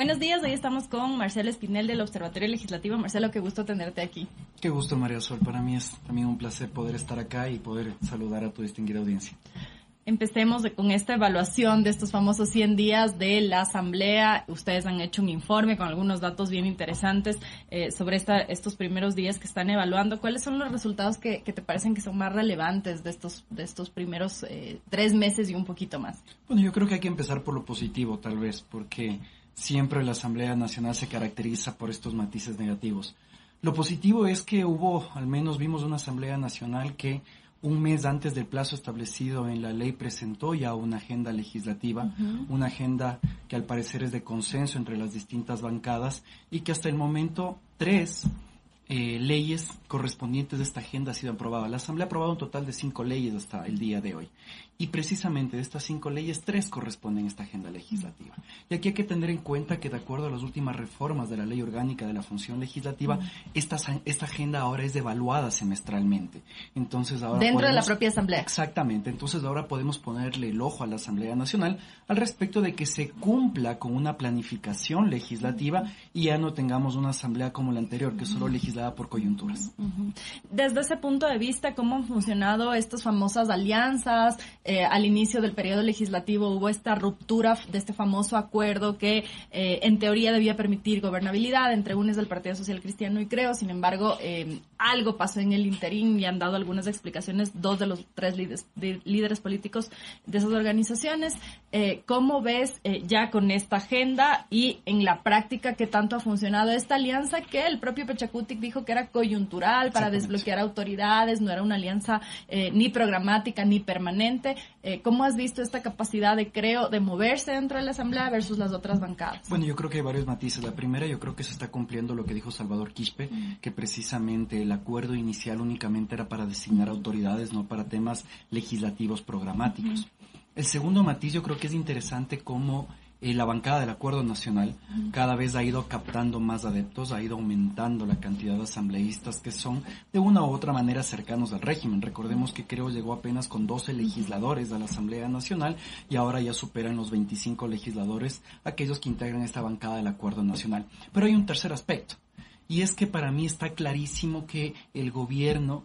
Buenos días, hoy estamos con Marcelo Espinel del Observatorio Legislativo. Marcelo, qué gusto tenerte aquí. Qué gusto, María Sol. Para mí es también un placer poder estar acá y poder saludar a tu distinguida audiencia. Empecemos con esta evaluación de estos famosos 100 días de la Asamblea. Ustedes han hecho un informe con algunos datos bien interesantes eh, sobre esta, estos primeros días que están evaluando. ¿Cuáles son los resultados que, te parecen que son más relevantes de estos, de estos primeros eh, tres meses y un poquito más? Bueno, yo creo que hay que empezar por lo positivo, tal vez, porque siempre la Asamblea Nacional se caracteriza por estos matices negativos. Lo positivo es que hubo, al menos vimos una Asamblea Nacional que un mes antes del plazo establecido en la ley presentó ya una agenda legislativa, una agenda que al parecer es de consenso entre las distintas bancadas y que hasta el momento tres eh, leyes correspondientes de esta agenda han sido aprobadas. La Asamblea ha aprobado un total de cinco leyes hasta el día de hoy. Y precisamente de estas cinco leyes, tres corresponden a esta agenda legislativa. Y aquí hay que tener en cuenta que de acuerdo a las últimas reformas de la ley orgánica de la función legislativa, esta, esta agenda ahora es evaluada semestralmente. Entonces ahora Dentro de la propia Asamblea. Exactamente. Entonces ahora podemos ponerle el ojo a la Asamblea Nacional al respecto de que se cumpla con una planificación legislativa y ya no tengamos una Asamblea como la anterior, que solo legislada por coyunturas. Desde ese punto de vista, ¿cómo han funcionado estas famosas alianzas? Eh, al inicio del periodo legislativo hubo esta ruptura de este famoso acuerdo que eh, en teoría debía permitir gobernabilidad entre UNES del Partido Social Cristiano y Creo. Sin embargo, eh, algo pasó en el interín y han dado algunas explicaciones dos de los tres líderes, líderes políticos de esas organizaciones. ¿Cómo ves ya con esta agenda y en la práctica qué tanto ha funcionado esta alianza que el propio Pechacutic dijo que era coyuntural para desbloquear autoridades, no era una alianza ni programática ni permanente? Eh, ¿Cómo has visto esta capacidad de, creo, de moverse dentro de la Asamblea versus las otras bancadas? Bueno, yo creo que hay varios matices. La primera, yo creo que se está cumpliendo lo que dijo Salvador Quispe, que precisamente el acuerdo inicial únicamente era para designar autoridades, no para temas legislativos programáticos. El segundo matiz, yo creo que es interesante cómo eh, la bancada del Acuerdo Nacional cada vez ha ido captando más adeptos, ha ido aumentando la cantidad de asambleístas que son de una u otra manera cercanos al régimen. Recordemos que creo llegó apenas con 12 legisladores de la Asamblea Nacional y ahora ya superan los 25 legisladores aquellos que integran esta bancada del Acuerdo Nacional. Pero hay un tercer aspecto y es que para mí está clarísimo que el gobierno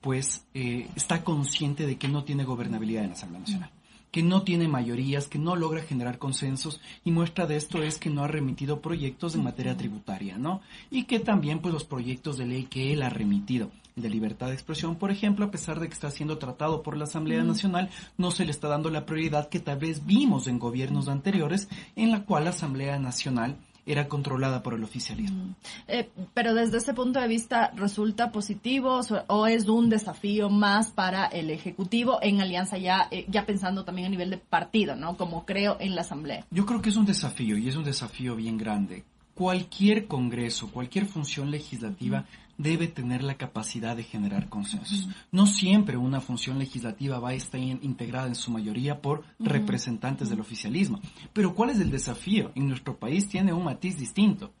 pues eh, está consciente de que no tiene gobernabilidad en la Asamblea Nacional que no tiene mayorías, que no logra generar consensos y muestra de esto es que no ha remitido proyectos en materia tributaria, ¿no? Y que también pues los proyectos de ley que él ha remitido, el de libertad de expresión, por ejemplo, a pesar de que está siendo tratado por la Asamblea Nacional, no se le está dando la prioridad que tal vez vimos en gobiernos anteriores en la cual la Asamblea Nacional era controlada por el oficialismo. Mm. Eh, pero desde ese punto de vista, ¿resulta positivo o es un desafío más para el Ejecutivo en alianza ya, eh, ya pensando también a nivel de partido, ¿no? Como creo en la Asamblea. Yo creo que es un desafío y es un desafío bien grande. Cualquier Congreso, cualquier función legislativa debe tener la capacidad de generar consensos. No siempre una función legislativa va a estar integrada en su mayoría por representantes del oficialismo. Pero ¿cuál es el desafío? En nuestro país tiene un matiz distinto.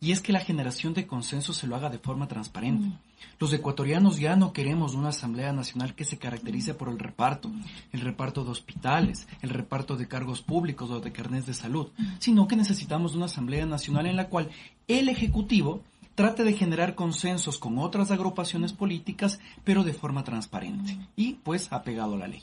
Y es que la generación de consenso se lo haga de forma transparente. Los ecuatorianos ya no queremos una Asamblea Nacional que se caracterice por el reparto, el reparto de hospitales, el reparto de cargos públicos o de carnets de salud, sino que necesitamos una Asamblea Nacional en la cual el Ejecutivo trate de generar consensos con otras agrupaciones políticas, pero de forma transparente y pues apegado a la ley.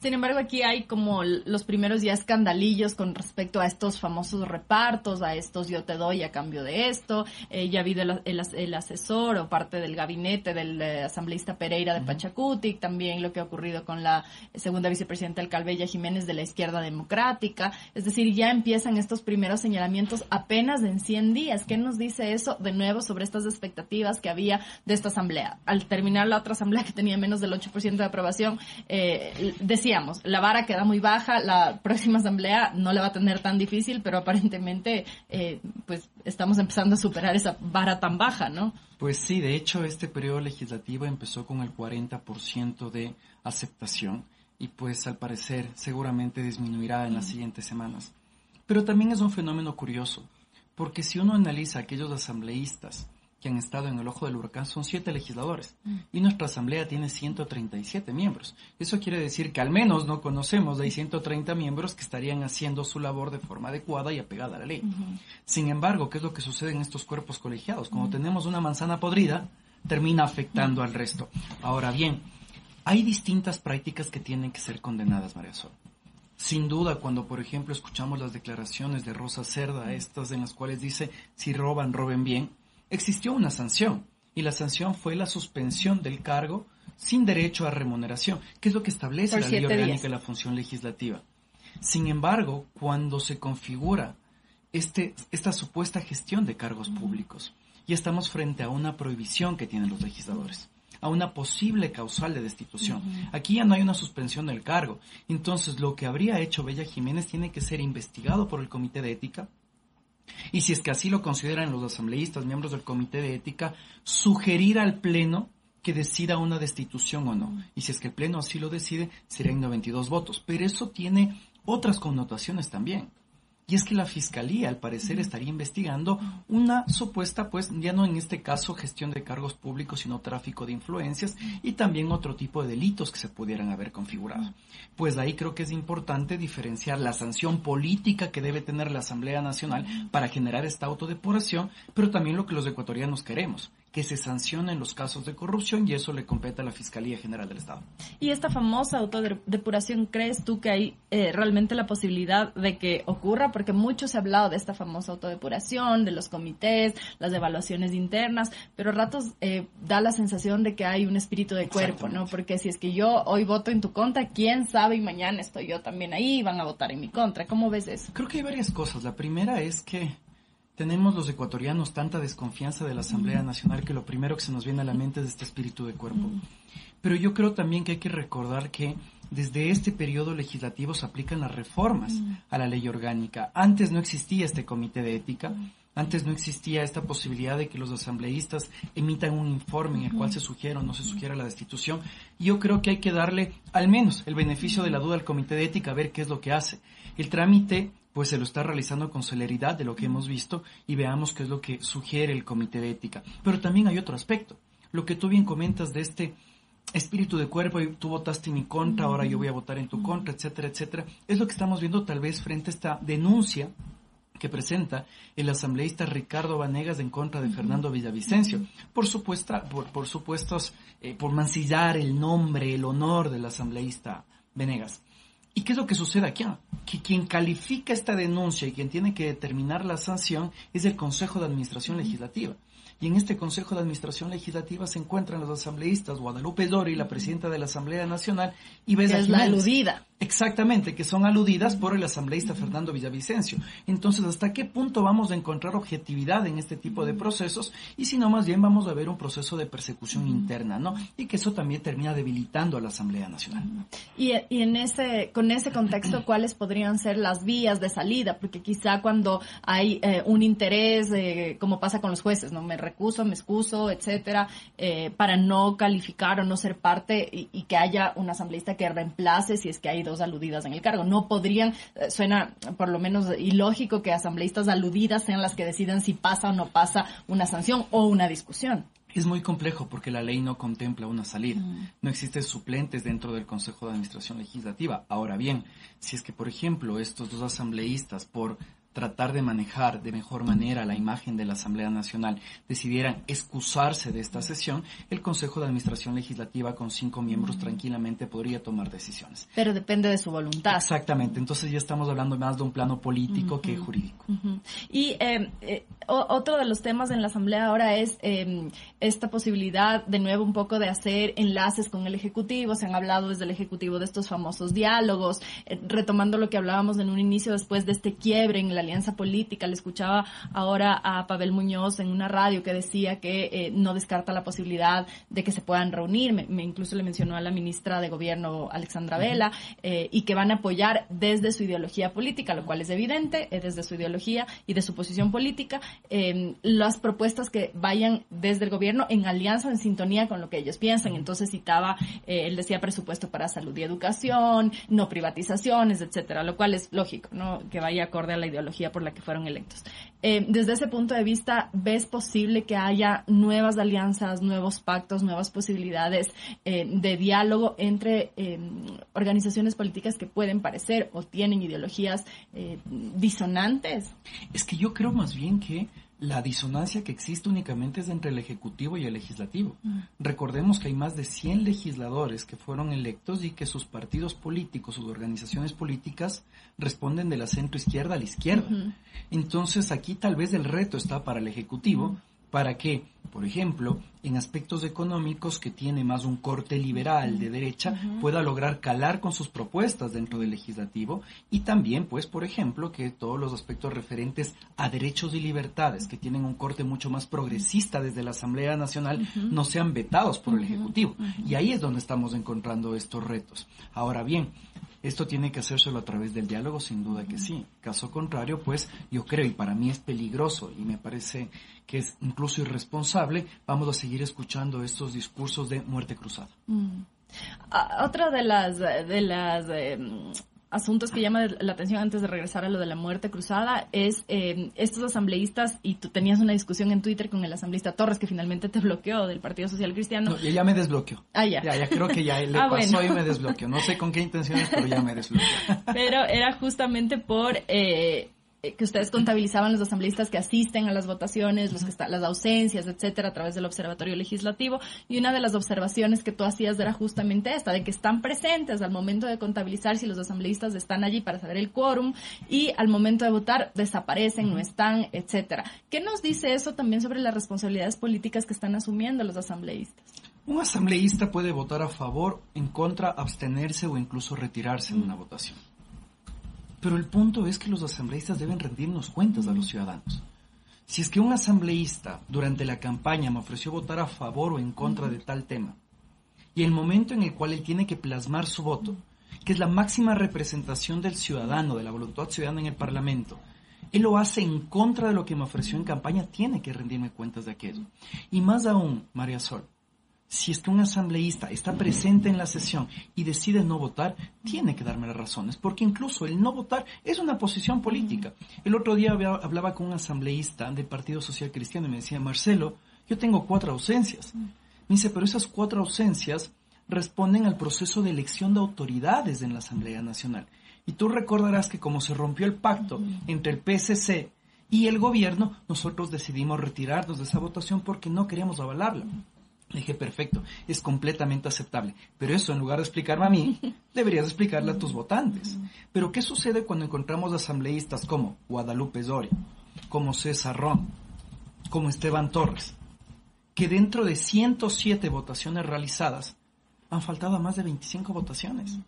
Sin embargo, aquí hay como los primeros ya escandalillos con respecto a estos famosos repartos, a estos yo te doy a cambio de esto, eh, ya ha habido el, asesor o parte del gabinete del eh, asambleísta Pereira de Pachacutic, también lo que ha ocurrido con la segunda vicepresidenta del Calvella Jiménez de la izquierda democrática, es decir, ya empiezan estos primeros señalamientos apenas en 100 días. ¿Qué nos dice eso de nuevo sobre estas expectativas que había de esta asamblea. Al terminar la otra asamblea que tenía menos del 8% de aprobación, eh, decíamos, la vara queda muy baja, la próxima asamblea no la va a tener tan difícil, pero aparentemente eh, pues estamos empezando a superar esa vara tan baja, ¿no? Pues sí, de hecho este periodo legislativo empezó con el 40% de aceptación y pues al parecer seguramente disminuirá en las siguientes semanas. Pero también es un fenómeno curioso porque si uno analiza aquellos asambleístas que han estado en el ojo del huracán son siete legisladores y nuestra asamblea tiene 137 miembros. Eso quiere decir que al menos no conocemos de 130 miembros que estarían haciendo su labor de forma adecuada y apegada a la ley. Sin embargo, ¿qué es lo que sucede en estos cuerpos colegiados? Cuando tenemos una manzana podrida, termina afectando al resto. Ahora bien, hay distintas prácticas que tienen que ser condenadas, María Sol. Sin duda, cuando por ejemplo escuchamos las declaraciones de Rosa Cerda, estas en las cuales dice, si roban, roben bien, existió una sanción y la sanción fue la suspensión del cargo sin derecho a remuneración, que es lo que establece la ley orgánica de la función legislativa. Sin embargo, cuando se configura este, esta supuesta gestión de cargos públicos, y estamos frente a una prohibición que tienen los legisladores a una posible causal de destitución. Aquí ya no hay una suspensión del cargo. Entonces, lo que habría hecho Bella Jiménez tiene que ser investigado por el Comité de Ética, y si es que así lo consideran los asambleístas, miembros del comité de ética, sugerir al Pleno que decida una destitución o no. Y si es que el Pleno así lo decide, serían 92 votos. Pero eso tiene otras connotaciones también. Y es que la fiscalía, al parecer, estaría investigando una supuesta, pues, ya no en este caso gestión de cargos públicos, sino tráfico de influencias y también otro tipo de delitos que se pudieran haber configurado. Pues ahí creo que es importante diferenciar la sanción política que debe tener la Asamblea Nacional para generar esta autodepuración, pero también lo que los ecuatorianos queremos, que se sancionen los casos de corrupción y eso le compete a la Fiscalía General del Estado. ¿Y esta famosa autodepuración crees tú que hay eh, realmente la posibilidad de que ocurra? Porque mucho se ha hablado de esta famosa autodepuración, de los comités, las evaluaciones internas, pero a ratos eh, da la sensación de que hay un espíritu de cuerpo, ¿no? Porque si es que yo hoy voto en tu contra, quién sabe y mañana estoy yo también ahí y van a votar en mi contra. ¿Cómo ves eso? Creo que hay varias cosas. La primera es que tenemos los ecuatorianos tanta desconfianza de la Asamblea Nacional que lo primero que se nos viene a la mente es este espíritu de cuerpo. Pero yo creo también que hay que recordar que desde este periodo legislativo se aplican las reformas a la ley orgánica. Antes no existía este comité de ética. Antes no existía esta posibilidad de que los asambleístas emitan un informe en el cual se sugiera o no se sugiera la destitución. Yo creo que hay que darle al menos el beneficio de la duda al comité de ética a ver qué es lo que hace. El trámite pues se lo está realizando con celeridad de lo que hemos visto y veamos qué es lo que sugiere el comité de ética. Pero también hay otro aspecto, lo que tú bien comentas de este espíritu de cuerpo y tú votaste en mi contra, ahora yo voy a votar en tu contra, etcétera, etcétera, es lo que estamos viendo tal vez frente a esta denuncia que presenta el asambleísta Ricardo Vanegas en contra de Fernando Villavicencio, por supuesto, por, por supuestos, eh, por mancillar el nombre, el honor del asambleísta Venegas. ¿Y qué es lo que sucede aquí? Que quien califica esta denuncia y quien tiene que determinar la sanción es el Consejo de Administración Legislativa y en este Consejo de Administración Legislativa se encuentran los asambleístas Guadalupe Dori, la presidenta de la Asamblea Nacional, y Besa Es la aludida. Exactamente, que son aludidas por el asambleísta Fernando Villavicencio. Entonces, ¿hasta qué punto vamos a encontrar objetividad en este tipo de procesos? Y si no, más bien vamos a ver un proceso de persecución interna, ¿no? Y que eso también termina debilitando a la Asamblea Nacional. Y, en ese, con ese contexto, ¿cuáles podrían ser las vías de salida? Porque quizá cuando hay eh, un interés, eh, como pasa con los jueces, ¿no? Me recuso, me excuso, etcétera, eh, para no calificar o no ser parte y, y, que haya un asambleísta que reemplace si es que hay dos aludidas en el cargo. No podrían, eh, suena por lo menos ilógico que asambleístas aludidas sean las que deciden si pasa o no pasa una sanción o una discusión. Es muy complejo porque la ley no contempla una salida. Mm. No existen suplentes dentro del Consejo de Administración Legislativa. Ahora bien, si es que, por ejemplo, estos dos asambleístas, por tratar de manejar de mejor manera la imagen de la Asamblea Nacional decidieran excusarse de esta sesión, el Consejo de Administración Legislativa con cinco miembros tranquilamente podría tomar decisiones. Pero depende de su voluntad. Exactamente, entonces ya estamos hablando más de un plano político que jurídico. Y eh, eh, otro de los temas en la Asamblea ahora es em, esta posibilidad de nuevo un poco de hacer enlaces con el Ejecutivo, se han hablado desde el Ejecutivo de estos famosos diálogos, eh, retomando lo que hablábamos en un inicio después de este quiebre en la alianza política. Le escuchaba ahora a Pavel Muñoz en una radio que decía que eh, no descarta la posibilidad de que se puedan reunir. Me, incluso le mencionó a la ministra de Gobierno, Alexandra Vela, eh, y que van a apoyar desde su ideología política, lo cual es evidente, eh, desde su ideología y de su posición política, em, las propuestas que vayan desde el gobierno en alianza, en sintonía con lo que ellos piensan. Entonces citaba, él decía presupuesto para salud y educación, no privatizaciones, etcétera, lo cual es lógico, ¿no? Que vaya acorde a la ideología por la que fueron electos. Eh, desde ese punto de vista, ¿ves posible que haya nuevas alianzas, nuevos pactos, nuevas posibilidades eh, de diálogo entre eh, organizaciones políticas que pueden parecer o tienen ideologías disonantes? Es que yo creo más bien que la disonancia que existe únicamente es entre el Ejecutivo y el Legislativo. Mm. Recordemos que hay más de 100 legisladores que fueron electos y que sus partidos políticos, sus organizaciones políticas responden de la centro izquierda a la izquierda. Entonces aquí tal vez el reto está para el Ejecutivo para que, por ejemplo, en aspectos económicos que tiene más un corte liberal de derecha, pueda lograr calar con sus propuestas dentro del legislativo y también, pues, por ejemplo, que todos los aspectos referentes a derechos y libertades que tienen un corte mucho más progresista desde la Asamblea Nacional no sean vetados por el Ejecutivo. Y ahí es donde estamos encontrando estos retos. Ahora bien, esto tiene que hacérselo a través del diálogo, sin duda que sí. Caso contrario, pues yo creo, y para mí es peligroso y me parece que es incluso irresponsable, vamos a seguir escuchando estos discursos de muerte cruzada. Mm. otra de las, de las em, asuntos que llama la atención antes de regresar a lo de la muerte cruzada es eh, estos asambleístas, y tú tenías una discusión en Twitter con el asambleísta Torres, que finalmente te bloqueó del Partido Social Cristiano. No, ya me desbloqueó. Ah, ya. Ya, creo que ya le ah, pasó y me desbloqueó. No sé con qué intenciones, pero ya me desbloqueó. Pero era justamente por... Eh, eh, que ustedes contabilizaban los asambleístas que asisten a las votaciones, los que están, las ausencias, etcétera, a través del observatorio legislativo. Y una de las observaciones que tú hacías era justamente esta, de que están presentes al momento de contabilizar si los asambleístas están allí para saber el quórum y al momento de votar desaparecen, no están, etcétera. ¿Qué nos dice eso también sobre las responsabilidades políticas que están asumiendo los asambleístas? Un asambleísta puede votar a favor, en contra, abstenerse o incluso retirarse en una votación. Pero el punto es que los asambleístas deben rendirnos cuentas a los ciudadanos. Si es que un asambleísta durante la campaña me ofreció votar a favor o en contra de tal tema, y el momento en el cual él tiene que plasmar su voto, que es la máxima representación del ciudadano, de la voluntad ciudadana en el Parlamento, él lo hace en contra de lo que me ofreció en campaña, tiene que rendirme cuentas de aquello. Y más aún, María Sol, si es que un asambleísta está presente en la sesión y decide no votar, tiene que darme las razones, porque incluso el no votar es una posición política. El otro día hablaba con un asambleísta del Partido Social Cristiano y me decía, Marcelo, yo tengo cuatro ausencias. Me dice, pero esas cuatro ausencias responden al proceso de elección de autoridades en la Asamblea Nacional. Y tú recordarás que como se rompió el pacto entre el PSC y el gobierno, nosotros decidimos retirarnos de esa votación porque no queríamos avalarla. Le dije, perfecto, es completamente aceptable. Pero eso, en lugar de explicarme a mí, deberías explicarle a tus votantes. Pero, ¿qué sucede cuando encontramos asambleístas como Guadalupe Zoria, como César Ron, como Esteban Torres, que dentro de 107 votaciones realizadas han faltado a más de 25 votaciones?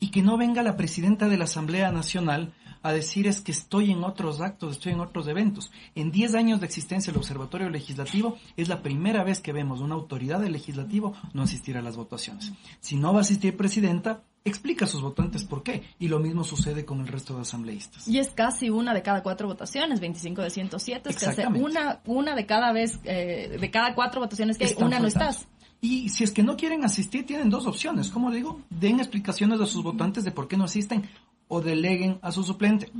Y que no venga la presidenta de la Asamblea Nacional a decir es que estoy en otros actos, estoy en otros eventos. En 10 años de existencia del Observatorio Legislativo es la primera vez que vemos una autoridad del legislativo no asistir a las votaciones. Si no va a asistir presidenta, explica a sus votantes por qué. Y lo mismo sucede con el resto de asambleístas. Y es casi una de cada cuatro votaciones, 25 de 107, es que hace una, una de cada vez, eh, de cada cuatro votaciones que hay, una no estás. Y si es que no quieren asistir, tienen dos opciones. Como digo, den explicaciones a sus votantes de por qué no asisten o deleguen a su suplente.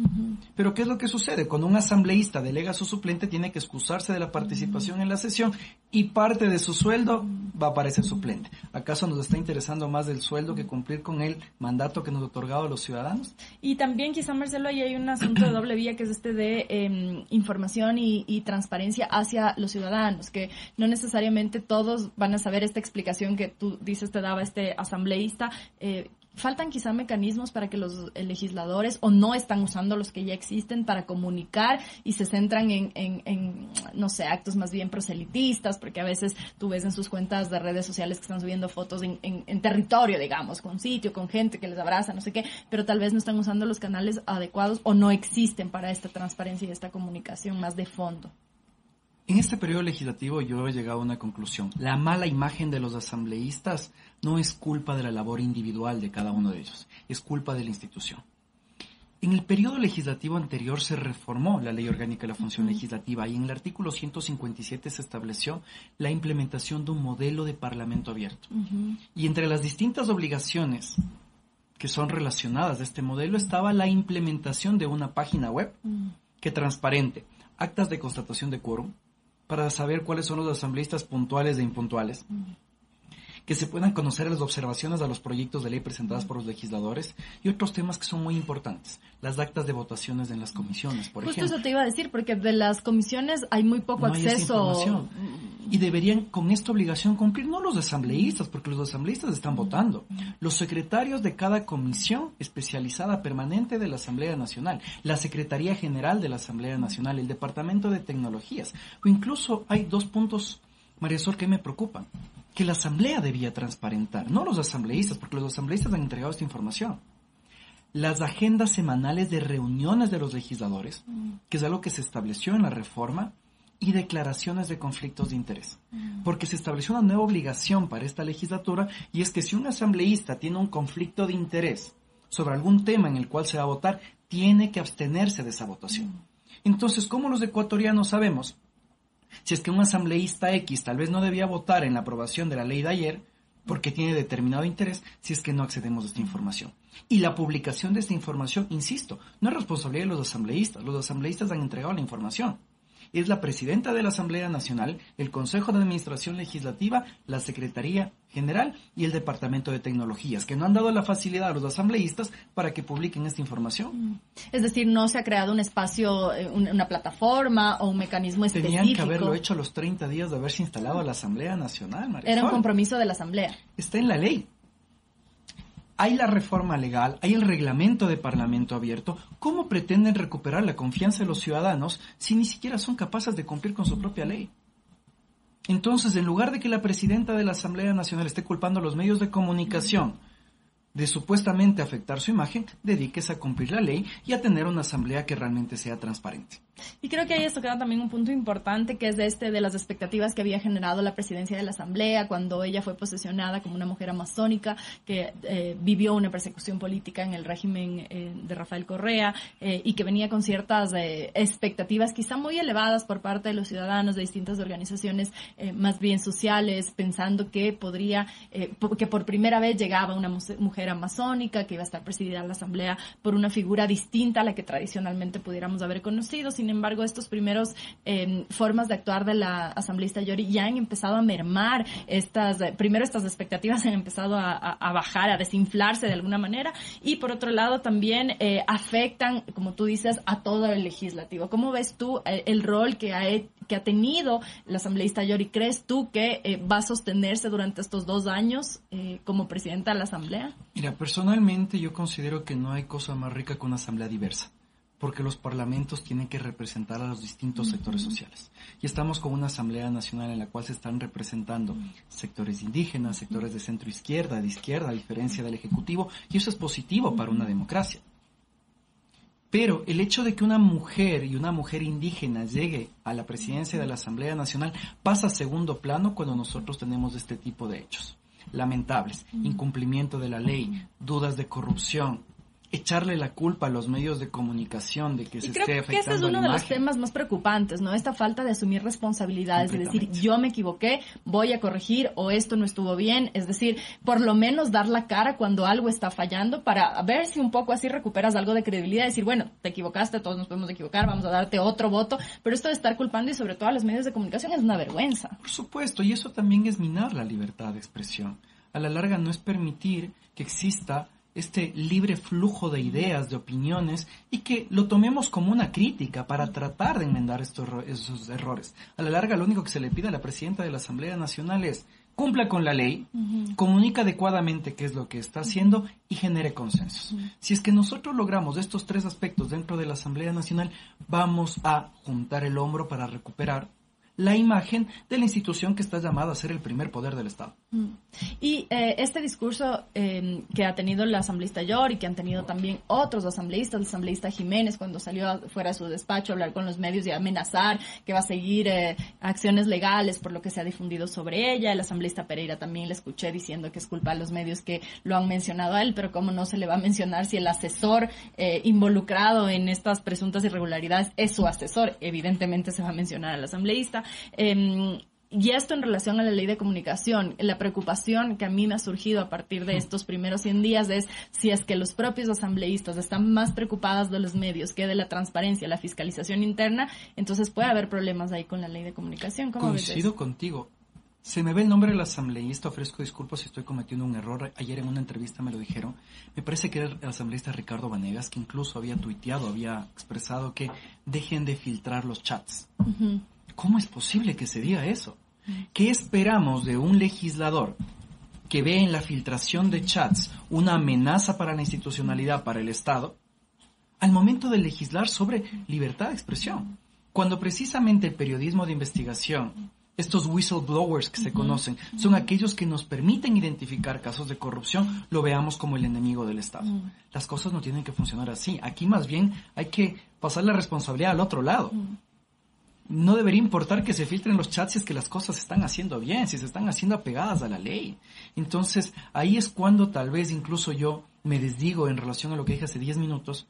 Pero ¿qué es lo que sucede? Cuando un asambleísta delega a su suplente, tiene que excusarse de la participación en la sesión y parte de su sueldo va a parecer suplente. ¿Acaso nos está interesando más del sueldo que cumplir con el mandato que nos ha otorgado a los ciudadanos? Y también quizá, Marcelo, ahí hay un asunto de doble vía que es este de em, información y, transparencia hacia los ciudadanos, que no necesariamente todos van a saber esta explicación que tú dices te daba este asambleísta. Eh, faltan quizá mecanismos para que los legisladores o no están usando los que ya existen para comunicar y se centran en, en, no sé, actos más bien proselitistas, porque a veces tú ves en sus cuentas de redes sociales que están subiendo fotos en, en, territorio, digamos, con sitio, con gente que les abraza, no sé qué, pero tal vez no están usando los canales adecuados o no existen para esta transparencia y esta comunicación más de fondo. En este periodo legislativo yo he llegado a una conclusión. La mala imagen de los asambleístas no es culpa de la labor individual de cada uno de ellos, es culpa de la institución. En el periodo legislativo anterior se reformó la Ley Orgánica de la Función Legislativa y en el artículo 157 se estableció la implementación de un modelo de parlamento abierto. Y entre las distintas obligaciones que son relacionadas a este modelo estaba la implementación de una página web que transparente actas de constatación de quórum para saber cuáles son los asambleístas puntuales e impuntuales que se puedan conocer las observaciones a los proyectos de ley presentadas por los legisladores y otros temas que son muy importantes, las actas de votaciones en las comisiones, por Justo ejemplo. eso te iba a decir, porque de las comisiones hay muy poco No acceso. información. Y deberían con esta obligación cumplir no los asambleístas, porque los asambleístas están votando, los secretarios de cada comisión especializada permanente de la Asamblea Nacional, la Secretaría General de la Asamblea Nacional, el Departamento de Tecnologías, o incluso hay dos puntos, María Sol, que me preocupan. Que la Asamblea debía transparentar, no los asambleístas, porque los asambleístas han entregado esta información las agendas semanales de reuniones de los legisladores, que es algo que se estableció en la reforma, y declaraciones de conflictos de interés. Porque se estableció una nueva obligación para esta legislatura y es que si un asambleísta tiene un conflicto de interés sobre algún tema en el cual se va a votar, tiene que abstenerse de esa votación. Entonces, ¿cómo los ecuatorianos sabemos si es que un asambleísta X tal vez no debía votar en la aprobación de la ley de ayer porque tiene determinado interés si es que no accedemos a esta información. Y la publicación de esta información, insisto, no es responsabilidad de los asambleístas. Los asambleístas han entregado la información. Es la presidenta de la Asamblea Nacional, el Consejo de Administración Legislativa, la Secretaría General y el Departamento de Tecnologías, que no han dado la facilidad a los asambleístas para que publiquen esta información. Es decir, no se ha creado un espacio, eh, un- una plataforma o un mecanismo específico. Tenían que haberlo hecho a los 30 días de haberse instalado la Asamblea Nacional, María Era un compromiso de la Asamblea. está en la ley. Hay la reforma legal, hay el reglamento de Parlamento abierto. ¿Cómo pretenden recuperar la confianza de los ciudadanos si ni siquiera son capaces de cumplir con su propia ley? Entonces, en lugar de que la presidenta de la Asamblea Nacional esté culpando a los medios de comunicación de supuestamente afectar su imagen, dedíquese a cumplir la ley y a tener una asamblea que realmente sea transparente. Y creo que ahí esto queda también un punto importante que es de este de las expectativas que había generado la presidencia de la Asamblea cuando ella fue posesionada como una mujer amazónica que eh, vivió una persecución política en el régimen eh, de Rafael Correa eh, y que venía con ciertas eh, expectativas quizá muy elevadas por parte de los ciudadanos de distintas organizaciones más bien sociales pensando que podría po- que por primera vez llegaba una mujer amazónica que iba a estar presidida la Asamblea por una figura distinta a la que tradicionalmente pudiéramos haber conocido. Embargo, estos primeros eh, formas de actuar de la asambleísta Yori ya han empezado a mermar estas, primero estas expectativas han empezado a, bajar, a desinflarse de alguna manera y por otro lado también eh, afectan, como tú dices, a todo el legislativo. ¿Cómo ves tú eh, el rol que ha, que ha tenido la asambleísta Yori? ¿Crees tú que eh, va a sostenerse durante estos dos años como presidenta de la asamblea? Mira, personalmente yo considero que no hay cosa más rica que una asamblea diversa, porque los parlamentos tienen que representar a los distintos sectores sociales. Y estamos con una asamblea nacional en la cual se están representando sectores indígenas, sectores de centro izquierda, de izquierda, a diferencia del ejecutivo, y eso es positivo para una democracia. Pero el hecho de que una mujer y una mujer indígena llegue a la presidencia de la Asamblea Nacional pasa a segundo plano cuando nosotros tenemos este tipo de hechos. Lamentables, incumplimiento de la ley, dudas de corrupción, echarle la culpa a los medios de comunicación de que se Y esté creo que ese es afectando uno de los temas más preocupantes, ¿no? Esta falta de asumir responsabilidades, de decir, yo me equivoqué, voy a corregir o esto no estuvo bien, es decir, por lo menos dar la cara cuando algo está fallando para ver si un poco así recuperas algo de credibilidad, decir, bueno, te equivocaste, todos nos podemos equivocar, vamos a darte otro voto, pero esto de estar culpando y sobre todo a los medios de comunicación es una vergüenza. Por supuesto, y eso también es minar la libertad de expresión. A la larga no es permitir que exista este libre flujo de ideas, de opiniones, y que lo tomemos como una crítica para tratar de enmendar estos, esos errores. A la larga, lo único que se le pide a la presidenta de la Asamblea Nacional es cumpla con la ley, comunica adecuadamente qué es lo que está haciendo y genere consensos. Si es que nosotros logramos estos tres aspectos dentro de la Asamblea Nacional, vamos a juntar el hombro para recuperar la imagen de la institución que está llamada a ser el primer poder del Estado. Mm. Y eh, este discurso em, que ha tenido el asambleísta Yor y que han tenido también otros asambleístas, el asambleísta Jiménez cuando salió fuera de su despacho a hablar con los medios y amenazar que va a seguir eh, acciones legales por lo que se ha difundido sobre ella, el asambleísta Pereira también le escuché diciendo que es culpa de los medios que lo han mencionado a él, pero cómo no se le va a mencionar si el asesor eh, involucrado en estas presuntas irregularidades es su asesor, evidentemente se va a mencionar al asambleísta. Y esto en relación a la ley de comunicación, la preocupación que a mí me ha surgido a partir de estos primeros 100 días es si es que los propios asambleístas están más preocupados de los medios que de la transparencia, la fiscalización interna, entonces puede haber problemas ahí con la ley de comunicación. ¿Cómo Coincido contigo. Se me ve el nombre del asambleísta, ofrezco disculpas si estoy cometiendo un error. Ayer en una entrevista me lo dijeron. Me parece que era el asambleísta Ricardo Vanegas, que incluso había tuiteado, había expresado que dejen de filtrar los chats. ¿Cómo es posible que se diga eso? ¿Qué esperamos de un legislador que ve en la filtración de chats una amenaza para la institucionalidad, para el Estado, al momento de legislar sobre libertad de expresión? Cuando precisamente el periodismo de investigación, estos whistleblowers que se conocen, son aquellos que nos permiten identificar casos de corrupción, lo veamos como el enemigo del Estado. Las cosas no tienen que funcionar así. Aquí más bien hay que pasar la responsabilidad al otro lado no debería importar que se filtren los chats si es que las cosas se están haciendo bien, si se están haciendo apegadas a la ley. Entonces, ahí es cuando tal vez incluso yo me desdigo en relación a lo que dije hace 10 minutos.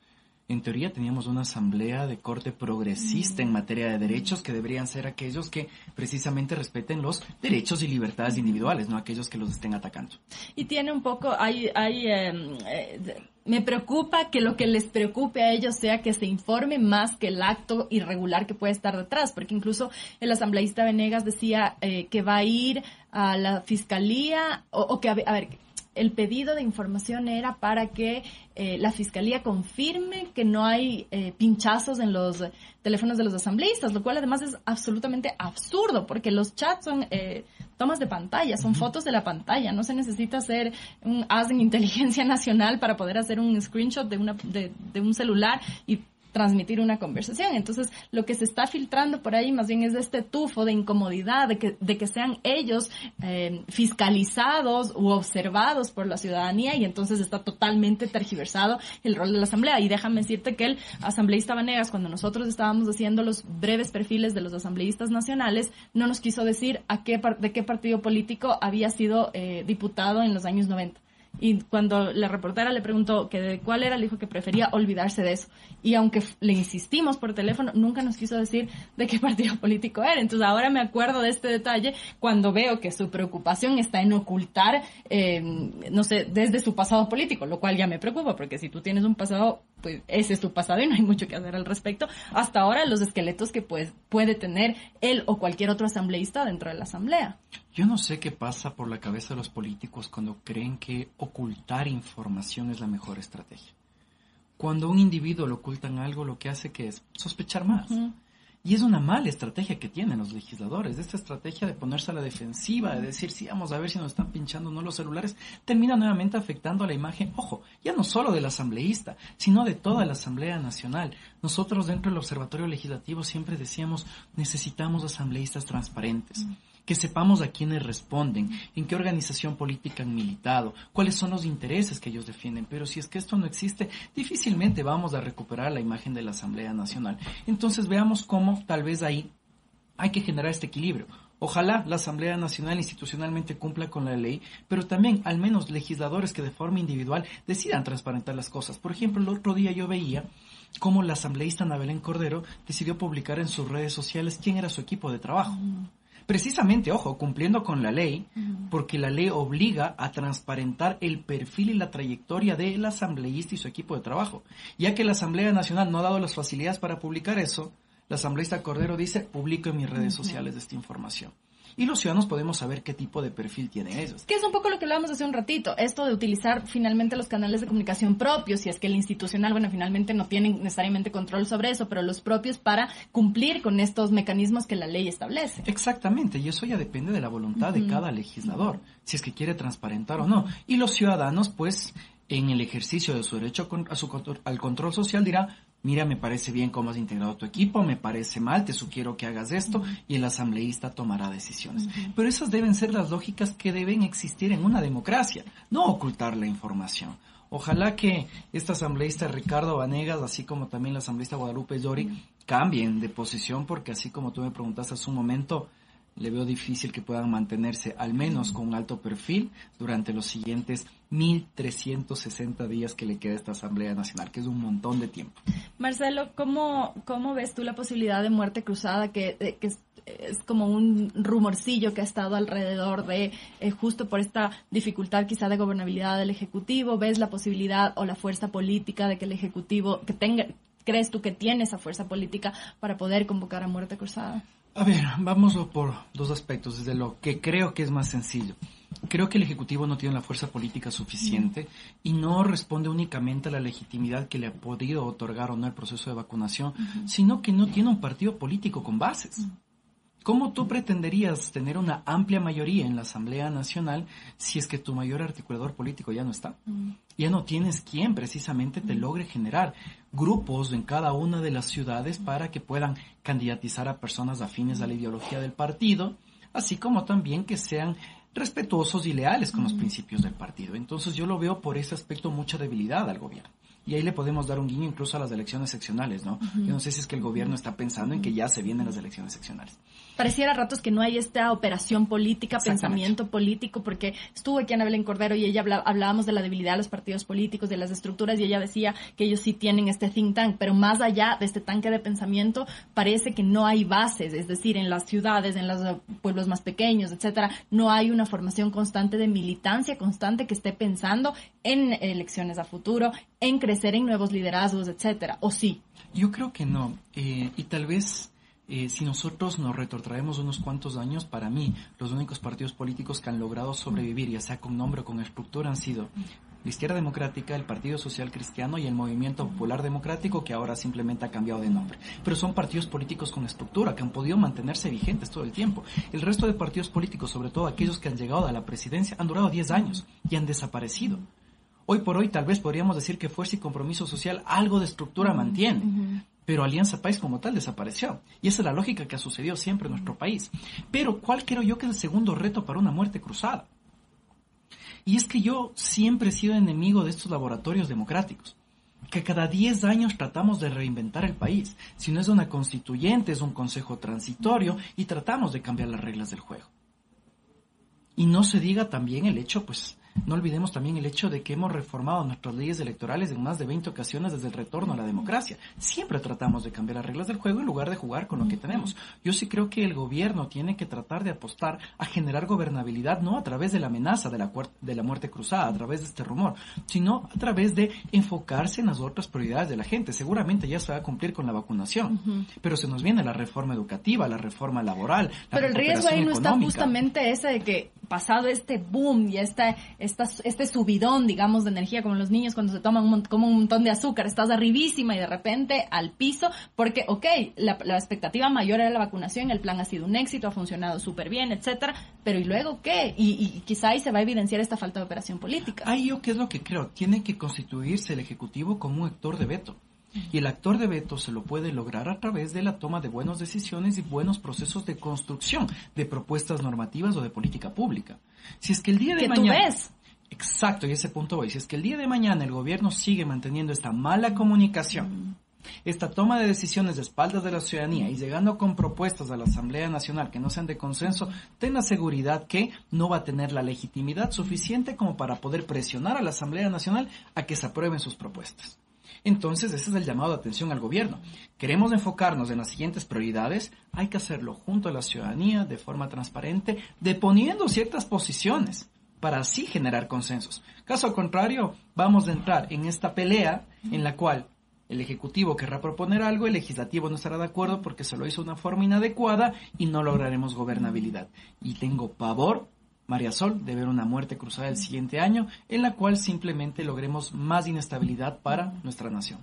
En teoría teníamos una asamblea de corte progresista en materia de derechos que deberían ser aquellos que precisamente respeten los derechos y libertades individuales, no aquellos que los estén atacando. Y tiene un poco, hay, hay em, eh, me preocupa que lo que les preocupe a ellos sea que se informe más que el acto irregular que puede estar detrás, porque incluso el asambleísta Venegas decía eh, que va a ir a la fiscalía o, que, a ver, el pedido de información era para que eh, la fiscalía confirme que no hay eh, pinchazos en los teléfonos de los asambleístas, lo cual además es absolutamente absurdo, porque los chats son eh, tomas de pantalla, son fotos de la pantalla, no se necesita hacer un as en inteligencia nacional para poder hacer un screenshot de, una, de, de un celular y transmitir una conversación. Entonces, lo que se está filtrando por ahí más bien es este tufo de incomodidad, de que, de que sean ellos eh, fiscalizados u observados por la ciudadanía y entonces está totalmente tergiversado el rol de la Asamblea. Y déjame decirte que el asambleísta Vanegas, cuando nosotros estábamos haciendo los breves perfiles de los asambleístas nacionales, no nos quiso decir a qué, de qué partido político había sido eh, diputado en los años 90. Y cuando la reportera le preguntó que de cuál era, le dijo que prefería olvidarse de eso. Y aunque le insistimos por teléfono, nunca nos quiso decir de qué partido político era. Entonces ahora me acuerdo de este detalle cuando veo que su preocupación está en ocultar, eh, no sé, desde su pasado político, lo cual ya me preocupa, porque si tú tienes un pasado, pues ese es tu pasado y no hay mucho que hacer al respecto. Hasta ahora los esqueletos que pues, puede tener él o cualquier otro asambleísta dentro de la asamblea. Yo no sé qué pasa por la cabeza de los políticos cuando creen que ocultar información es la mejor estrategia. Cuando a un individuo le ocultan algo, lo que hace que es sospechar más. Y es una mala estrategia que tienen los legisladores. Esta estrategia de ponerse a la defensiva, de decir, sí, vamos a ver si nos están pinchando no los celulares, termina nuevamente afectando a la imagen, ojo, ya no solo del asambleísta, sino de toda la Asamblea Nacional. Nosotros dentro del Observatorio Legislativo siempre decíamos, necesitamos asambleístas transparentes que sepamos a quiénes responden, en qué organización política han militado, cuáles son los intereses que ellos defienden. Pero si es que esto no existe, difícilmente vamos a recuperar la imagen de la Asamblea Nacional. Entonces veamos cómo tal vez ahí hay que generar este equilibrio. Ojalá la Asamblea Nacional institucionalmente cumpla con la ley, pero también al menos legisladores que de forma individual decidan transparentar las cosas. Por ejemplo, el otro día yo veía cómo la asambleísta Nabelén Cordero decidió publicar en sus redes sociales quién era su equipo de trabajo precisamente, ojo, cumpliendo con la ley, porque la ley obliga a transparentar el perfil y la trayectoria del asambleísta y su equipo de trabajo. Ya que la Asamblea Nacional no ha dado las facilidades para publicar eso, la asambleísta Cordero dice, publico en mis redes sociales esta información y los ciudadanos podemos saber qué tipo de perfil tienen ellos. Que es un poco lo que hablábamos hace un ratito, esto de utilizar finalmente los canales de comunicación propios, si es que el institucional, bueno, finalmente no tienen necesariamente control sobre eso, pero los propios para cumplir con estos mecanismos que la ley establece. Exactamente, y eso ya depende de la voluntad de cada legislador, si es que quiere transparentar o no. Y los ciudadanos, pues, en el ejercicio de su derecho a su, al control social dirá, mira, me parece bien cómo has integrado tu equipo, me parece mal, te sugiero que hagas esto y el asambleísta tomará decisiones. Pero esas deben ser las lógicas que deben existir en una democracia, no ocultar la información. Ojalá que esta asambleísta Ricardo Vanegas, así como también la asambleísta Guadalupe Llori, cambien de posición porque así como tú me preguntaste hace un momento, le veo difícil que puedan mantenerse al menos con un alto perfil durante los siguientes 1.360 días que le queda a esta Asamblea Nacional, que es un montón de tiempo. Marcelo, ¿cómo, cómo ves tú la posibilidad de muerte cruzada, que, que es, como un rumorcillo que ha estado alrededor de, eh, justo por esta dificultad quizá de gobernabilidad del Ejecutivo? ¿Ves la posibilidad o la fuerza política de que el Ejecutivo, que tenga, crees tú que tiene esa fuerza política para poder convocar a muerte cruzada? A ver, vamos por dos aspectos, desde lo que creo que es más sencillo. Creo que el Ejecutivo no tiene la fuerza política suficiente y no responde únicamente a la legitimidad que le ha podido otorgar o no el proceso de vacunación, sino que no tiene un partido político con bases. ¿Cómo tú pretenderías tener una amplia mayoría en la Asamblea Nacional si es que tu mayor articulador político ya no está? Ya no tienes quien precisamente te logre generar grupos en cada una de las ciudades para que puedan candidatizar a personas afines a la ideología del partido, así como también que sean respetuosos y leales con los principios del partido. Entonces yo lo veo por ese aspecto mucha debilidad al gobierno. Y ahí le podemos dar un guiño incluso a las elecciones seccionales, ¿no? Yo no sé si es que el gobierno está pensando en que ya se vienen las elecciones seccionales. Pareciera a ratos que no hay esta operación política, pensamiento político, porque estuvo aquí Ana Belén Cordero y ella hablábamos de la debilidad de los partidos políticos, de las estructuras, y ella decía que ellos sí tienen este think tank, pero más allá de este tanque de pensamiento, parece que no hay bases, es decir, en las ciudades, en los pueblos más pequeños, etcétera, no hay una formación constante de militancia constante que esté pensando en elecciones a futuro, en crecer en nuevos liderazgos, etcétera, ¿o sí? Yo creo que no, eh, y tal vez eh, si nosotros nos retrotraemos unos cuantos años, para mí, los únicos partidos políticos que han logrado sobrevivir, ya sea con nombre o con estructura, han sido la Izquierda Democrática, el Partido Social Cristiano y el Movimiento Popular Democrático, que ahora simplemente ha cambiado de nombre. Pero son partidos políticos con estructura, que han podido mantenerse vigentes todo el tiempo. El resto de partidos políticos, sobre todo aquellos que han llegado a la presidencia, han durado 10 años y han desaparecido. Hoy por hoy tal vez podríamos decir que Fuerza y Compromiso Social algo de estructura mantiene pero Alianza País como tal desapareció. Y esa es la lógica que ha sucedido siempre en nuestro país. Pero, ¿cuál creo yo que es el segundo reto para una muerte cruzada? Y es que yo siempre he sido enemigo de estos laboratorios democráticos, que cada 10 años tratamos de reinventar el país. Si no es una constituyente, es un consejo transitorio y tratamos de cambiar las reglas del juego. Y no se diga también el hecho, pues, no olvidemos también el hecho de que hemos reformado nuestras leyes electorales en más de 20 ocasiones desde el retorno a la democracia. Siempre tratamos de cambiar las reglas del juego en lugar de jugar con lo que tenemos. Yo sí creo que el gobierno tiene que tratar de apostar a generar gobernabilidad no a través de la amenaza de la, de la muerte cruzada, a través de este rumor, sino a través de enfocarse en las otras prioridades de la gente. Seguramente ya se va a cumplir con la vacunación, pero se nos viene la reforma educativa, la reforma laboral. La pero el riesgo ahí no está justamente ese de que pasado este boom y este, este subidón, digamos, de energía, como los niños cuando se toman un, como un montón de azúcar, estás arribísima y de repente al piso, porque, ok, la, expectativa mayor era la vacunación, el plan ha sido un éxito, ha funcionado súper bien, etcétera, pero ¿y luego qué? Y, y quizá ahí se va a evidenciar esta falta de operación política. Ahí yo qué es lo que creo, tiene que constituirse el Ejecutivo como un actor de veto. Y el actor de veto se lo puede lograr a través de la toma de buenas decisiones y buenos procesos de construcción de propuestas normativas o de política pública. Si es que el día de mañana... Tú ves? Exacto, y ese punto voy. Si es que el día de mañana el gobierno sigue manteniendo esta mala comunicación, esta toma de decisiones de espaldas de la ciudadanía y llegando con propuestas a la Asamblea Nacional que no sean de consenso, ten la seguridad que no va a tener la legitimidad suficiente como para poder presionar a la Asamblea Nacional a que se aprueben sus propuestas. Entonces, ese es el llamado de atención al gobierno. Queremos enfocarnos en las siguientes prioridades, hay que hacerlo junto a la ciudadanía, de forma transparente, deponiendo ciertas posiciones para así generar consensos. Caso contrario, vamos a entrar en esta pelea en la cual el Ejecutivo querrá proponer algo, el Legislativo no estará de acuerdo porque se lo hizo de una forma inadecuada y no lograremos gobernabilidad. Y tengo pavor María Sol de ver una muerte cruzada el siguiente año, en la cual simplemente logremos más inestabilidad para nuestra nación.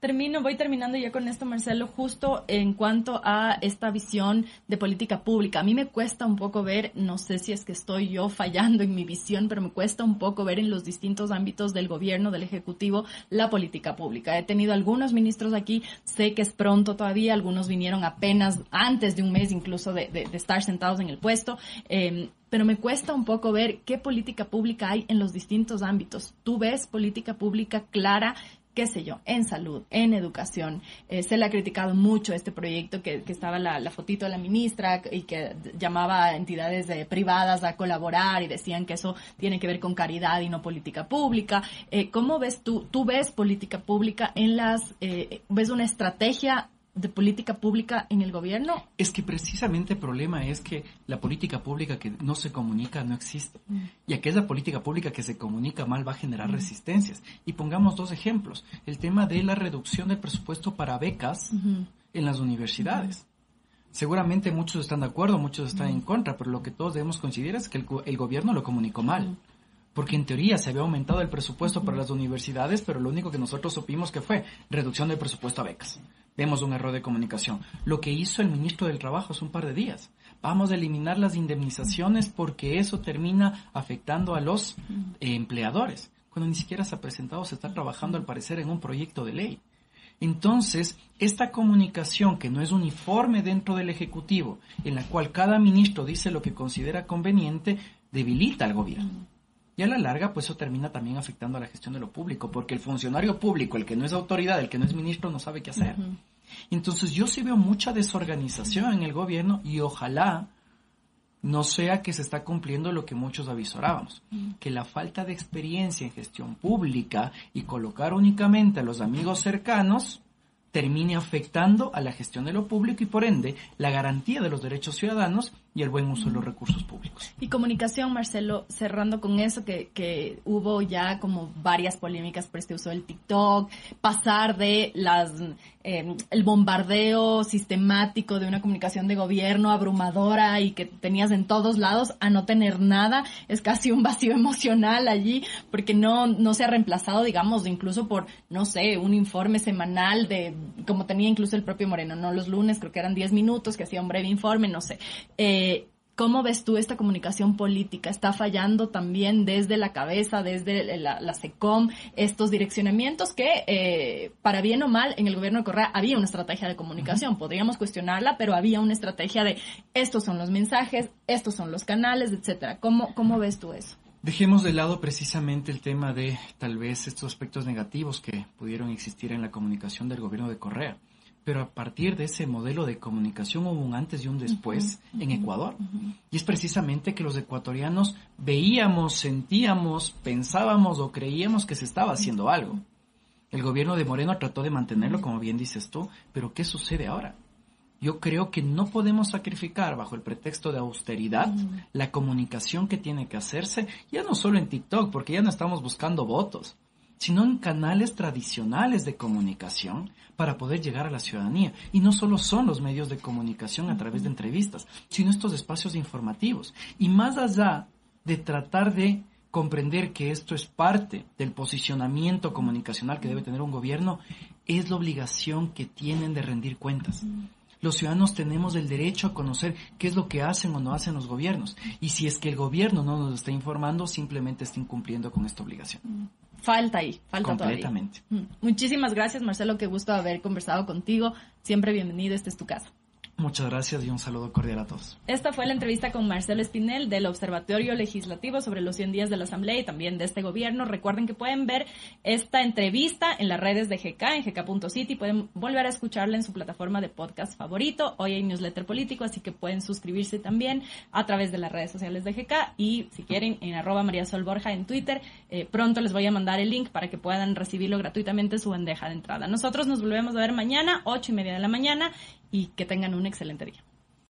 Termino, voy terminando ya con esto, Marcelo, justo en cuanto a esta visión de política pública. A mí me cuesta un poco ver, no sé si es que estoy yo fallando en mi visión, pero me cuesta un poco ver en los distintos ámbitos del gobierno, del Ejecutivo, la política pública. He tenido algunos ministros aquí, sé que es pronto todavía, algunos vinieron apenas antes de un mes incluso de, estar sentados en el puesto. Eh, pero me cuesta un poco ver qué política pública hay en los distintos ámbitos. Tú ves política pública clara qué sé yo, en salud, en educación. Eh, se le ha criticado mucho este proyecto que, que estaba la, fotito de la ministra y que llamaba a entidades de, privadas a colaborar y decían que eso tiene que ver con caridad y no política pública. Eh, ¿Cómo ves tú? ¿Tú ves política pública en las, eh, ves una estrategia de política pública en el gobierno? Es que precisamente el problema es que la política pública que no se comunica no existe. Mm. Y aquella política pública que se comunica mal va a generar mm. resistencias. Y pongamos dos ejemplos. El tema de la reducción del presupuesto para becas en las universidades. Seguramente muchos están de acuerdo, muchos están en contra, pero lo que todos debemos considerar es que el, el gobierno lo comunicó mal porque en teoría se había aumentado el presupuesto para las universidades, pero lo único que nosotros supimos que fue reducción del presupuesto a becas. Vemos un error de comunicación. Lo que hizo el ministro del Trabajo hace un par de días. Vamos a eliminar las indemnizaciones porque eso termina afectando a los eh, empleadores, cuando ni siquiera se ha presentado, se está trabajando al parecer en un proyecto de ley. Entonces, esta comunicación que no es uniforme dentro del Ejecutivo, en la cual cada ministro dice lo que considera conveniente, debilita al gobierno. Y a la larga, pues eso termina también afectando a la gestión de lo público, porque el funcionario público, el que no es autoridad, el que no es ministro, no sabe qué hacer. Entonces yo sí veo mucha desorganización en el gobierno y ojalá no sea que se está cumpliendo lo que muchos avisorábamos, -huh. que la falta de experiencia en gestión pública y colocar únicamente a los amigos cercanos termine afectando a la gestión de lo público y por ende la garantía de los derechos ciudadanos y el buen uso de los recursos públicos. Y comunicación, Marcelo, cerrando con eso, que, que hubo ya como varias polémicas por este uso del TikTok, pasar de las eh, el bombardeo sistemático de una comunicación de gobierno abrumadora y que tenías en todos lados a no tener nada, es casi un vacío emocional allí, porque no, no se ha reemplazado, digamos, incluso por, no sé, un informe semanal de, como tenía incluso el propio Moreno, no los lunes, creo que eran 10 minutos, que hacía un breve informe, no sé. Eh, ¿Cómo ves tú esta comunicación política? ¿Está fallando también desde la cabeza, desde la, la SECOM, estos direccionamientos que, eh, para bien o mal, en el gobierno de Correa había una estrategia de comunicación? Uh -huh. Podríamos cuestionarla, pero había una estrategia de estos son los mensajes, estos son los canales, etcétera. ¿Cómo, cómo ves tú eso? Dejemos de lado precisamente el tema de tal vez estos aspectos negativos que pudieron existir en la comunicación del gobierno de Correa pero a partir de ese modelo de comunicación hubo un antes y un después uh -huh, en Ecuador. Uh -huh. Y es precisamente que los ecuatorianos veíamos, sentíamos, pensábamos o creíamos que se estaba haciendo algo. El gobierno de Moreno trató de mantenerlo, como bien dices tú, pero ¿qué sucede ahora? Yo creo que no podemos sacrificar bajo el pretexto de austeridad uh -huh. la comunicación que tiene que hacerse, ya no solo en TikTok, porque ya no estamos buscando votos sino en canales tradicionales de comunicación para poder llegar a la ciudadanía. Y no solo son los medios de comunicación a través de entrevistas, sino estos espacios informativos. Y más allá de tratar de comprender que esto es parte del posicionamiento comunicacional que debe tener un gobierno, es la obligación que tienen de rendir cuentas. Los ciudadanos tenemos el derecho a conocer qué es lo que hacen o no hacen los gobiernos. Y si es que el gobierno no nos está informando, simplemente está incumpliendo con esta obligación falta ahí, falta Completamente. todavía. Muchísimas gracias, Marcelo, qué gusto haber conversado contigo. Siempre bienvenido, esta es tu casa. Muchas gracias y un saludo cordial a todos. Esta fue la entrevista con Marcelo Espinel del Observatorio Legislativo sobre los 100 días de la Asamblea y también de este gobierno. Recuerden que pueden ver esta entrevista en las redes de GK, en gk.city. Pueden volver a escucharla en su plataforma de podcast favorito. Hoy hay newsletter político, así que pueden suscribirse también a través de las redes sociales de GK y si quieren en arroba María Sol Borja en Twitter. Eh, pronto les voy a mandar el link para que puedan recibirlo gratuitamente en su bandeja de entrada. Nosotros nos volvemos a ver mañana, ocho y media de la mañana y que tengan un excelente día.